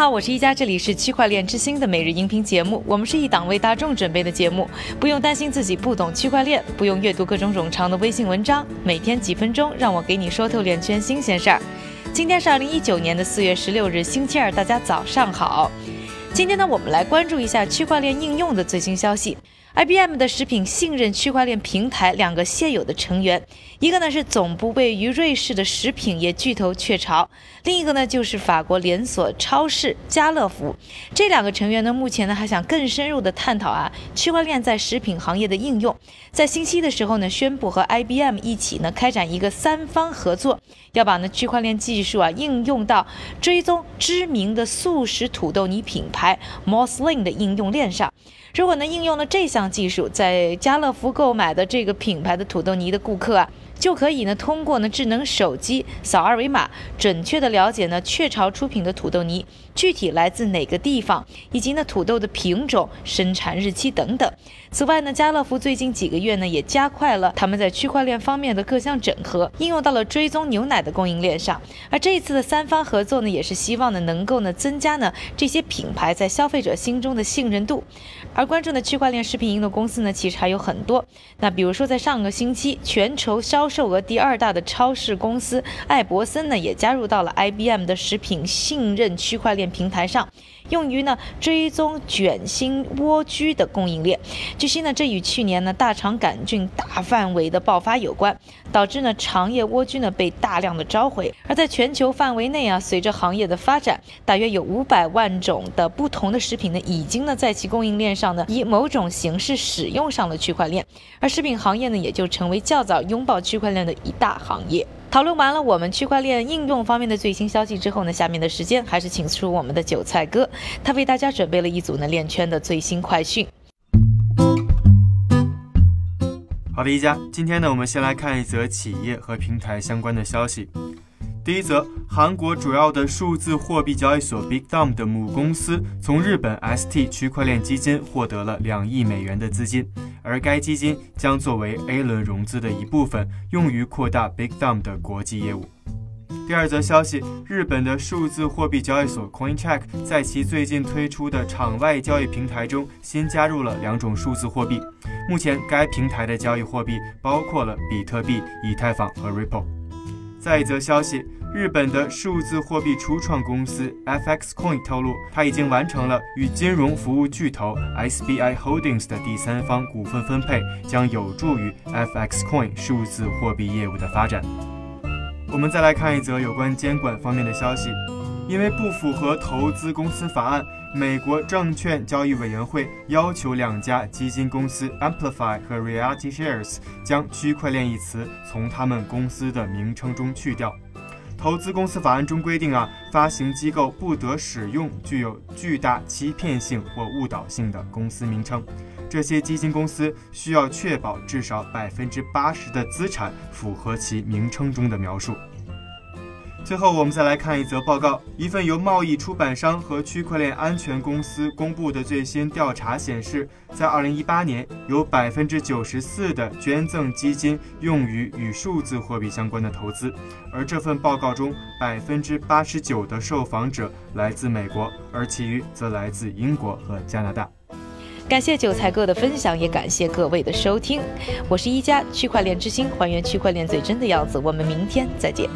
好，我是一加，这里是区块链之星的每日音频节目。我们是一档为大众准备的节目，不用担心自己不懂区块链，不用阅读各种冗长的微信文章，每天几分钟，让我给你说透链圈新鲜事儿。今天是二零一九年的四月十六日，星期二，大家早上好。今天呢，我们来关注一下区块链应用的最新消息。IBM 的食品信任区块链平台两个现有的成员，一个呢是总部位于瑞士的食品业巨头雀巢，另一个呢就是法国连锁超市家乐福。这两个成员呢，目前呢还想更深入的探讨啊区块链在食品行业的应用。在星期的时候呢，宣布和 IBM 一起呢开展一个三方合作，要把呢区块链技术啊应用到追踪知名的速食土豆泥品牌 Moslin 的应用链上。如果能应用了这项技术，在家乐福购买的这个品牌的土豆泥的顾客啊。就可以呢，通过呢智能手机扫二维码，准确的了解呢雀巢出品的土豆泥具体来自哪个地方，以及呢土豆的品种、生产日期等等。此外呢，家乐福最近几个月呢也加快了他们在区块链方面的各项整合，应用到了追踪牛奶的供应链上。而这一次的三方合作呢，也是希望呢能够呢增加呢这些品牌在消费者心中的信任度。而关注的区块链食品应用公司呢，其实还有很多。那比如说在上个星期，全球销售额第二大的超市公司艾伯森呢，也加入到了 IBM 的食品信任区块链平台上，用于呢追踪卷心蜗苣的供应链。据悉呢，这与去年呢大肠杆菌大范围的爆发有关，导致呢肠叶蜗苣呢被大量的召回。而在全球范围内啊，随着行业的发展，大约有五百万种的不同的食品呢，已经呢在其供应链上呢以某种形式使用上了区块链，而食品行业呢也就成为较早拥抱区块链的。一大行业。讨论完了我们区块链应用方面的最新消息之后呢，下面的时间还是请出我们的韭菜哥，他为大家准备了一组呢链圈的最新快讯。好的，一家，今天呢，我们先来看一则企业和平台相关的消息。第一则，韩国主要的数字货币交易所 Big Dom 的母公司从日本 ST 区块链基金获得了两亿美元的资金。而该基金将作为 A 轮融资的一部分，用于扩大 Big Thumb 的国际业务。第二则消息，日本的数字货币交易所 Coincheck 在其最近推出的场外交易平台中新加入了两种数字货币。目前，该平台的交易货币包括了比特币、以太坊和 Ripple。再一则消息。日本的数字货币初创公司 FX Coin 透露，它已经完成了与金融服务巨头 SBI Holdings 的第三方股份分配，将有助于 FX Coin 数字货币业务的发展。我们再来看一则有关监管方面的消息，因为不符合投资公司法案，美国证券交易委员会要求两家基金公司 Amplify 和 Reality Shares 将区块链一词从他们公司的名称中去掉。投资公司法案中规定啊，发行机构不得使用具有巨大欺骗性或误导性的公司名称。这些基金公司需要确保至少百分之八十的资产符合其名称中的描述。最后，我们再来看一则报告。一份由贸易出版商和区块链安全公司公布的最新调查显示，在2018年，有94%的捐赠基金用于与数字货币相关的投资。而这份报告中，89%的受访者来自美国，而其余则来自英国和加拿大。感谢韭菜哥的分享，也感谢各位的收听。我是一加区块链之星，还原区块链最真的样子。我们明天再见。